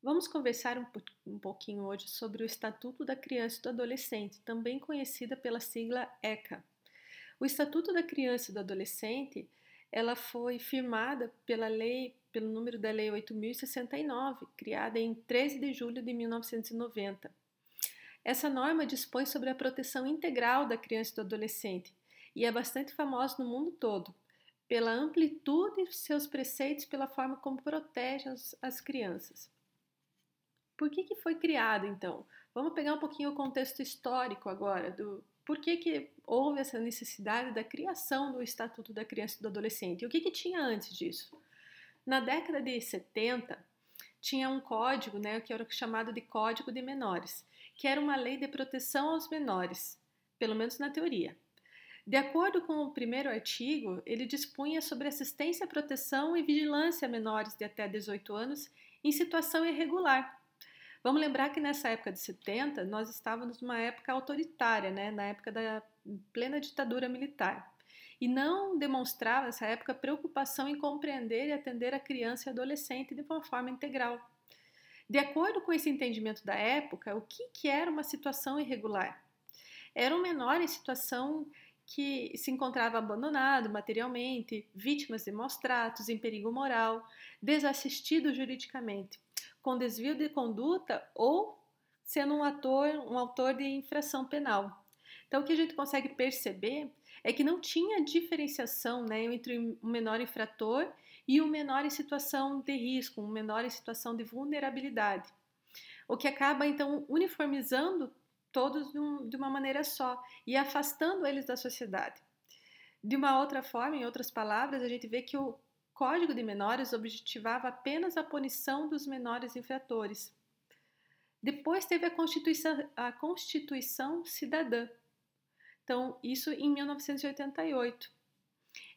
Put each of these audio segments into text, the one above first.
Vamos conversar um, um, pouquinho hoje sobre o Estatuto da Criança e do Adolescente, também conhecida pela sigla ECA. O Estatuto da Criança e do Adolescente, ela foi firmada pela lei, pelo número da lei 8069, criada em 13 de julho de 1990. Essa norma dispõe sobre a proteção integral da criança e do adolescente e é bastante famosa no mundo todo, pela amplitude de seus preceitos, pela forma como protege as, as crianças. Por que, que foi criado, então? Vamos pegar um pouquinho o contexto histórico agora, do por que, que houve essa necessidade da criação do Estatuto da Criança e do Adolescente. E o que, que tinha antes disso? Na década de 70, tinha um código, né, que era chamado de Código de Menores, que era uma lei de proteção aos menores, pelo menos na teoria. De acordo com o primeiro artigo, ele dispunha sobre assistência, proteção e vigilância a menores de até 18 anos em situação irregular, Vamos lembrar que nessa época de 70, nós estávamos numa época autoritária, né? na época da plena ditadura militar. E não demonstrava nessa época preocupação em compreender e atender a criança e adolescente de uma forma integral. De acordo com esse entendimento da época, o que, que era uma situação irregular? Era um menor em situação que se encontrava abandonado materialmente, vítimas de maus tratos, em perigo moral, desassistido juridicamente com desvio de conduta ou sendo um ator, um autor de infração penal. Então, o que a gente consegue perceber é que não tinha diferenciação né, entre um menor infrator e um menor em situação de risco, um menor em situação de vulnerabilidade. O que acaba, então, uniformizando todos de uma maneira só e afastando eles da sociedade. De uma outra forma, em outras palavras, a gente vê que o Código de Menores objetivava apenas a punição dos menores infratores. Depois teve a Constituição, a Constituição Cidadã. Então, isso em 1988.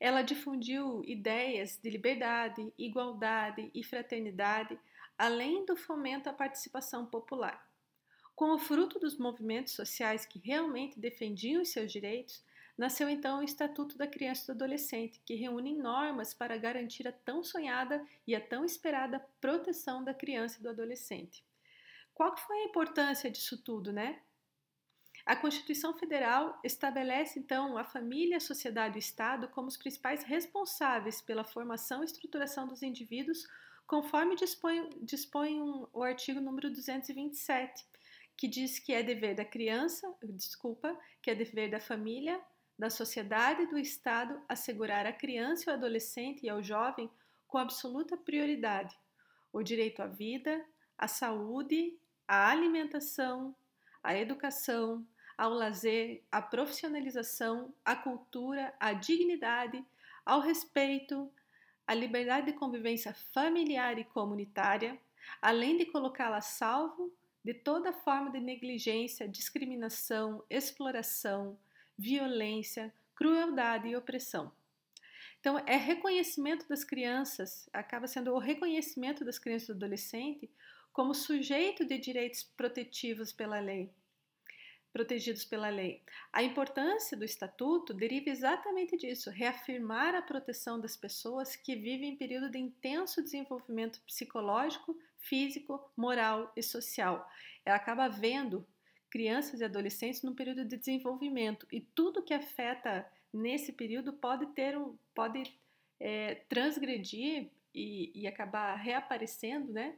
Ela difundiu ideias de liberdade, igualdade e fraternidade, além do fomento à participação popular. Com o fruto dos movimentos sociais que realmente defendiam os seus direitos, Nasceu então o Estatuto da Criança e do Adolescente, que reúne normas para garantir a tão sonhada e a tão esperada proteção da criança e do adolescente. Qual foi a importância disso tudo, né? A Constituição Federal estabelece então a família, a sociedade e o Estado como os principais responsáveis pela formação e estruturação dos indivíduos, conforme dispõe, dispõe um, o artigo número 227, que diz que é dever da criança, desculpa, que é dever da família, da sociedade e do Estado assegurar à criança, ao adolescente e ao jovem com absoluta prioridade o direito à vida, à saúde, à alimentação, à educação, ao lazer, à profissionalização, à cultura, à dignidade, ao respeito, à liberdade de convivência familiar e comunitária, além de colocá-la a salvo de toda forma de negligência, discriminação, exploração, violência, crueldade e opressão. Então, é reconhecimento das crianças, acaba sendo o reconhecimento das crianças e do adolescente como sujeito de direitos protetivos pela lei, protegidos pela lei. A importância do estatuto deriva exatamente disso, reafirmar a proteção das pessoas que vivem em período de intenso desenvolvimento psicológico, físico, moral e social. Ela acaba vendo crianças e adolescentes no período de desenvolvimento e tudo que afeta nesse período pode ter um, pode é, transgredir e, e acabar reaparecendo, né?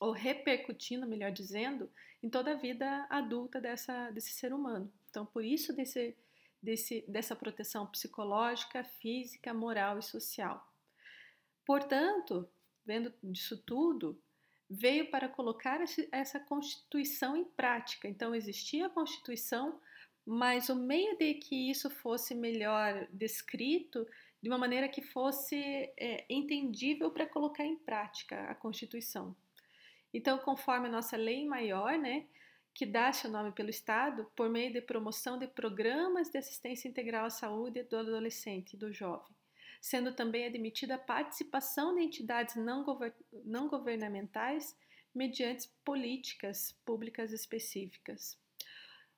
Ou repercutindo, melhor dizendo, em toda a vida adulta dessa, desse ser humano. Então, por isso desse, desse, dessa proteção psicológica, física, moral e social. Portanto, vendo disso tudo, veio para colocar essa Constituição em prática. Então, existia a Constituição, mas o meio de que isso fosse melhor descrito, de uma maneira que fosse é, entendível para colocar em prática a Constituição. Então, conforme a nossa lei maior, né, que dá seu nome pelo Estado, por meio de promoção de programas de assistência integral à saúde do adolescente e do jovem sendo também admitida a participação de entidades não, govern não governamentais mediante políticas públicas específicas.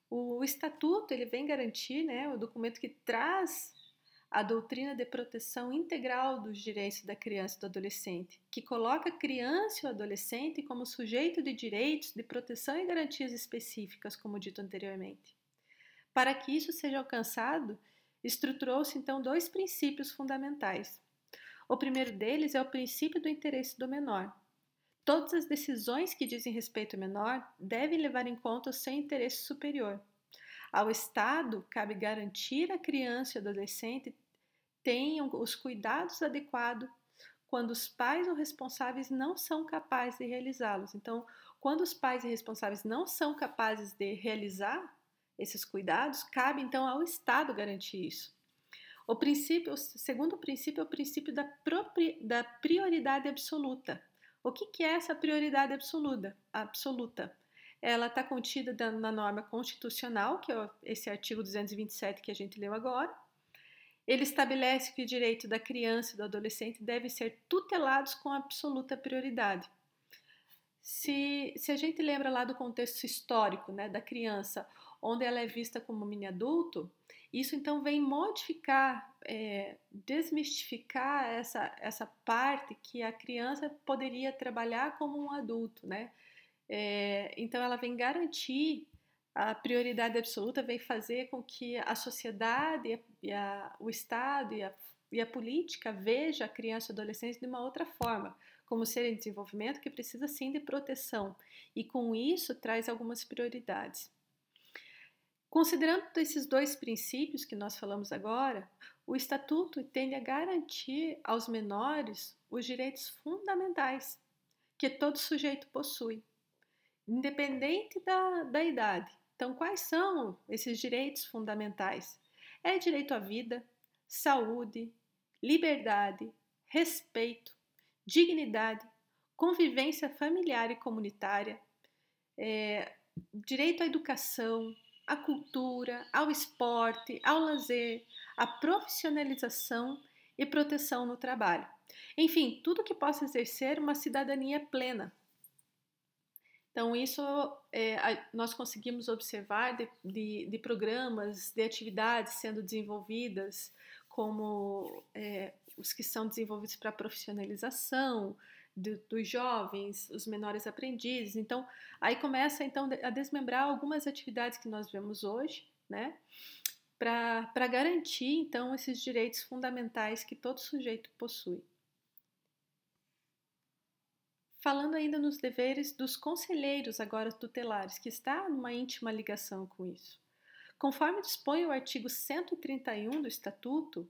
O, o estatuto ele vem garantir, né, o documento que traz a doutrina de proteção integral dos direitos da criança e do adolescente, que coloca a criança e o adolescente como sujeito de direitos de proteção e garantias específicas, como dito anteriormente. Para que isso seja alcançado, estruturou-se então dois princípios fundamentais. O primeiro deles é o princípio do interesse do menor. Todas as decisões que dizem respeito ao menor devem levar em conta o seu interesse superior. Ao Estado cabe garantir à criança e adolescente tenham os cuidados adequados quando os pais ou responsáveis não são capazes de realizá-los. Então, quando os pais e responsáveis não são capazes de realizar esses cuidados, cabe então ao Estado garantir isso. O princípio, o segundo princípio é o princípio da, da prioridade absoluta. O que, que é essa prioridade absoluta? absoluta? Ela está contida na norma constitucional, que é esse artigo 227 que a gente leu agora. Ele estabelece que o direito da criança e do adolescente deve ser tutelados com absoluta prioridade. Se, se a gente lembra lá do contexto histórico né, da criança, onde ela é vista como mini adulto, isso então vem modificar, é, desmistificar essa, essa parte que a criança poderia trabalhar como um adulto, né? É, então ela vem garantir a prioridade absoluta, vem fazer com que a sociedade, e a, o Estado e a, e a política veja a criança e adolescente de uma outra forma, como ser em desenvolvimento que precisa sim de proteção e com isso traz algumas prioridades. Considerando esses dois princípios que nós falamos agora, o Estatuto tende a garantir aos menores os direitos fundamentais que todo sujeito possui, independente da, da idade. Então, quais são esses direitos fundamentais? É direito à vida, saúde, liberdade, respeito, dignidade, convivência familiar e comunitária, é, direito à educação, à cultura, ao esporte, ao lazer, à profissionalização e proteção no trabalho. Enfim, tudo que possa exercer uma cidadania plena. Então, isso é, nós conseguimos observar de, de, de, programas, de atividades sendo desenvolvidas, como é, os que são desenvolvidos para profissionalização, do, dos jovens, os menores aprendizes. Então, aí começa então a desmembrar algumas atividades que nós vemos hoje, né? Para garantir então esses direitos fundamentais que todo sujeito possui. Falando ainda nos deveres dos conselheiros agora tutelares, que está numa íntima ligação com isso. Conforme dispõe o artigo 131 do Estatuto,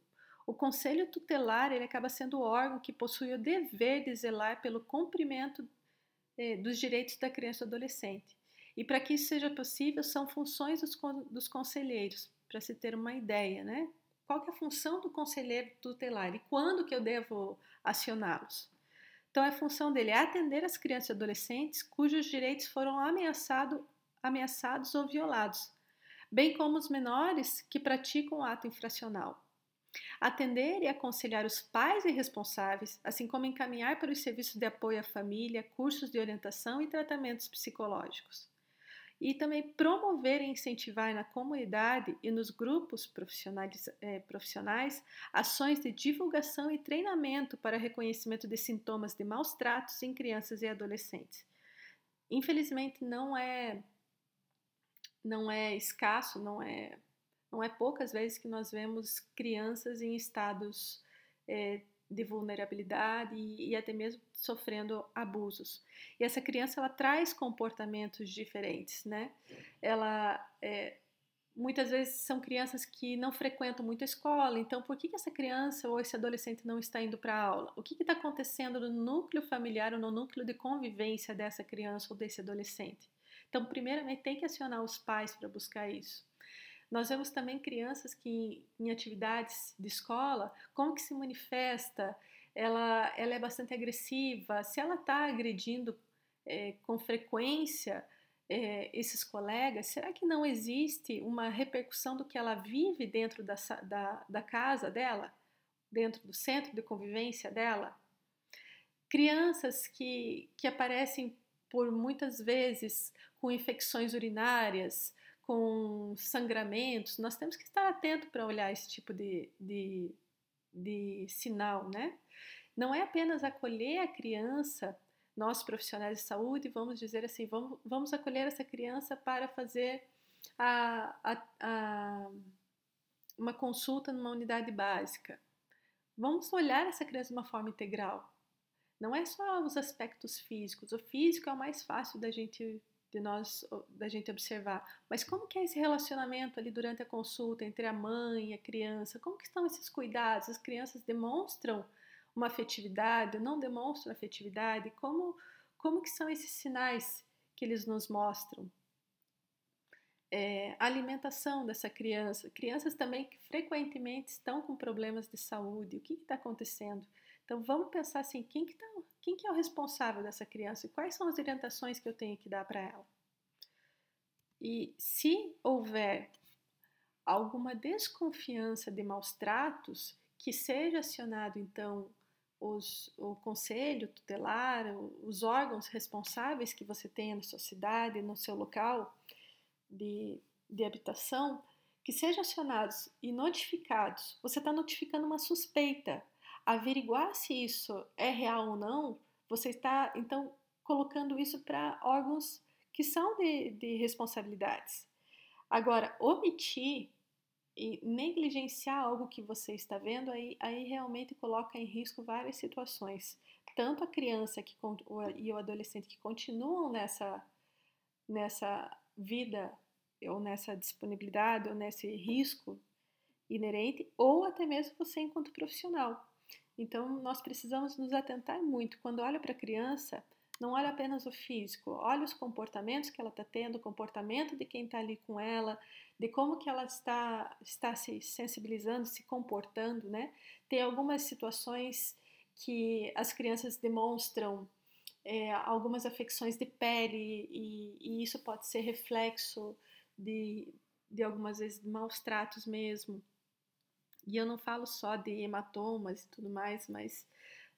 o conselho tutelar ele acaba sendo o órgão que possui o dever de zelar pelo cumprimento eh, dos direitos da criança e do adolescente. E para que isso seja possível, são funções dos, dos conselheiros, para se ter uma ideia, né? Qual é a função do conselheiro tutelar e quando que eu devo acioná-los? Então, a função dele é atender as crianças e adolescentes cujos direitos foram ameaçado, ameaçados ou violados, bem como os menores que praticam o ato infracional. Atender e aconselhar os pais e responsáveis, assim como encaminhar para os serviços de apoio à família, cursos de orientação e tratamentos psicológicos. E também promover e incentivar na comunidade e nos grupos profissionais, eh, profissionais ações de divulgação e treinamento para reconhecimento de sintomas de maus tratos em crianças e adolescentes. Infelizmente, não é, não é escasso, não é não é poucas vezes que nós vemos crianças em estados é, de vulnerabilidade e, e, até mesmo sofrendo abusos. E essa criança ela traz comportamentos diferentes, né? Ela é, muitas vezes são crianças que não frequentam muito a escola. Então, por que, que essa criança ou esse adolescente não está indo para a aula? O que está acontecendo no núcleo familiar ou no núcleo de convivência dessa criança ou desse adolescente? Então, primeiramente, tem que acionar os pais para buscar isso. Nós vemos também crianças que em atividades de escola, como que se manifesta? Ela, ela é bastante agressiva. Se ela está agredindo é, com frequência é, esses colegas, será que não existe uma repercussão do que ela vive dentro da, da, da casa dela, dentro do centro de convivência dela? Crianças que, que aparecem por muitas vezes com infecções urinárias, com sangramentos, nós temos que estar atento para olhar esse tipo de, de, de sinal, né? Não é apenas acolher a criança, nós profissionais de saúde, vamos dizer assim, vamos, vamos acolher essa criança para fazer a, a, a, uma consulta numa unidade básica. Vamos olhar essa criança de uma forma integral. Não é só os aspectos físicos. O físico é o mais fácil da gente de nós da gente observar. Mas como que é esse relacionamento ali durante a consulta entre a mãe e a criança? Como que estão esses cuidados? As crianças demonstram uma afetividade, não demonstram afetividade? Como como que são esses sinais que eles nos mostram? É, a alimentação dessa criança, crianças também que frequentemente estão com problemas de saúde, o que está acontecendo? Então vamos pensar assim, quem que, tá, quem que é o responsável dessa criança e quais são as orientações que eu tenho que dar para ela? E se houver alguma desconfiança de maus tratos, que seja acionado então os, o conselho tutelar, os órgãos responsáveis que você tenha na sua cidade, no seu local de, de habitação, que sejam acionados e notificados. Você está notificando uma suspeita averiguar se isso é real ou não, você está então colocando isso para órgãos que são de, de responsabilidades. Agora, omitir e negligenciar algo que você está vendo, aí, aí realmente coloca em risco várias situações. Tanto a criança que, e o adolescente que continuam nessa, nessa vida, ou nessa disponibilidade, ou nesse risco inerente, ou até mesmo você enquanto profissional. Então, nós precisamos nos atentar muito. Quando olha para a criança, não olha apenas o físico, olha os comportamentos que ela está tendo, o comportamento de quem está ali com ela, de como que ela está, está se sensibilizando, se comportando, né? Tem algumas situações que as crianças demonstram é, algumas afecções de pele e, e, isso pode ser reflexo de, de algumas vezes maus tratos mesmo. E eu não falo só de hematomas e tudo mais, mas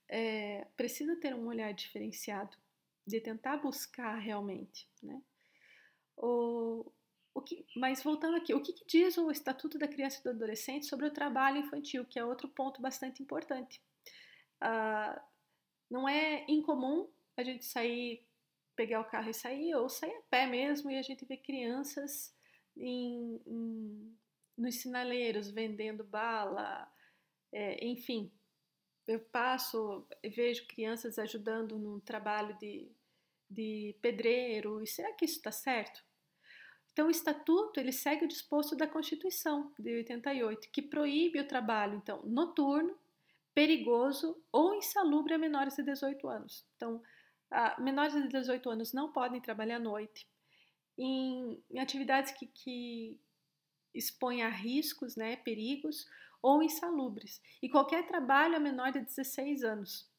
é, precisa ter um olhar diferenciado, de tentar buscar realmente, né? O, o que, mas voltando aqui, o que, que, diz o Estatuto da Criança e do Adolescente sobre o trabalho infantil, que é outro ponto bastante importante. Ah, não é incomum a gente sair, pegar o carro e sair, ou sair a pé mesmo, e a gente vê crianças em, em nos sinaleiros vendendo bala, é, enfim. Eu passo, vejo crianças ajudando no trabalho de, de pedreiro, e será que isso está certo? Então, o estatuto ele segue o disposto da Constituição de 88, que proíbe o trabalho então noturno, perigoso ou insalubre a menores de 18 anos. Então, menores de 18 anos não podem trabalhar à noite. Em, em atividades que, que, expõe a riscos, né, perigos ou insalubres, e qualquer trabalho a menor de 16 anos,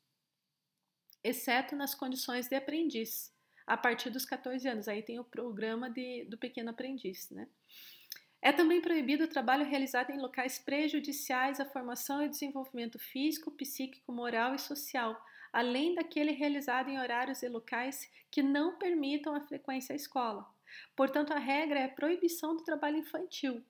exceto nas condições de aprendiz, a partir dos 14 anos. Aí tem o programa de, do pequeno aprendiz, né? É também proibido o trabalho realizado em locais prejudiciais à formação e desenvolvimento físico, psíquico, moral e social, além daquele realizado em horários e locais que não permitam a frequência à escola. Portanto, a regra é a proibição do trabalho infantil.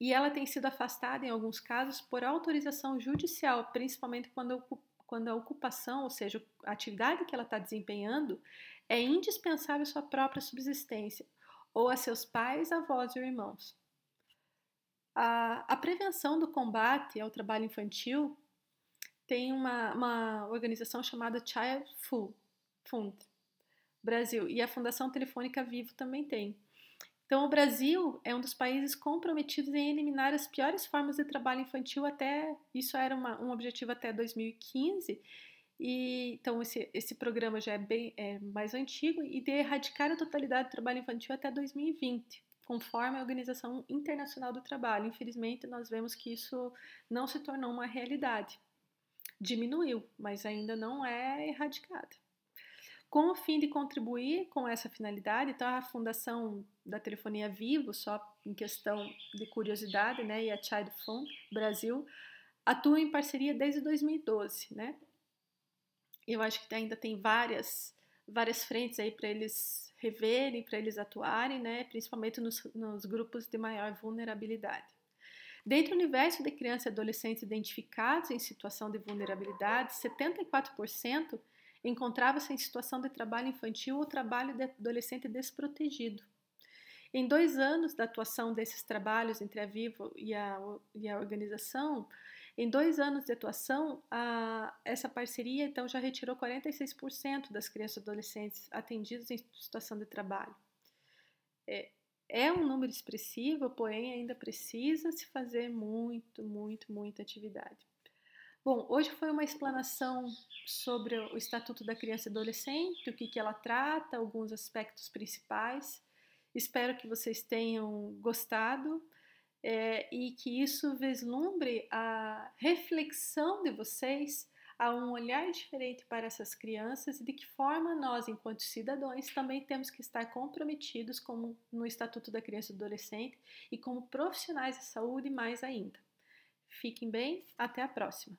E ela tem sido afastada, em alguns casos, por autorização judicial, principalmente quando, a ocupação, ou seja, a atividade que ela está desempenhando, é indispensável à sua própria subsistência, ou a seus pais, avós e irmãos. A, a prevenção do combate ao trabalho infantil tem uma, uma organização chamada Child Fund, Brasil. E a Fundação Telefônica Vivo também tem. Então, o Brasil é um dos países comprometidos em eliminar as piores formas de trabalho infantil até. Isso era uma, um objetivo até 2015. E, então, esse, esse programa já é, bem, é mais antigo e de erradicar a totalidade do trabalho infantil até 2020, conforme a Organização Internacional do Trabalho. Infelizmente, nós vemos que isso não se tornou uma realidade. Diminuiu, mas ainda não é erradicada. Com o fim de contribuir com essa finalidade, então a Fundação da Telefonia Vivo, só em questão de curiosidade, né, e a Child Fund Brasil, atua em parceria desde 2012, né? Eu acho que ainda tem várias várias frentes aí para eles reverem, para eles atuarem, né, principalmente nos, nos grupos de maior vulnerabilidade. Dentro do universo de crianças e adolescentes identificados em situação de vulnerabilidade, 74% encontrava-se em situação de trabalho infantil ou trabalho de adolescente desprotegido. Em dois anos da atuação desses trabalhos entre a Vivo e a, e a organização, em dois anos de atuação, a, essa parceria então já retirou 46% das crianças e adolescentes atendidas em situação de trabalho. É, é um número expressivo, porém ainda precisa se fazer muito, muito, muita atividade. Bom, hoje foi uma explanação sobre o Estatuto da Criança e Adolescente, o que, que ela trata, alguns aspectos principais. Espero que vocês tenham gostado é, e que isso vislumbre a reflexão de vocês a um olhar diferente para essas crianças e de que forma nós, enquanto cidadãos, também temos que estar comprometidos como no Estatuto da Criança e Adolescente e como profissionais de saúde mais ainda. Fiquem bem, até a próxima!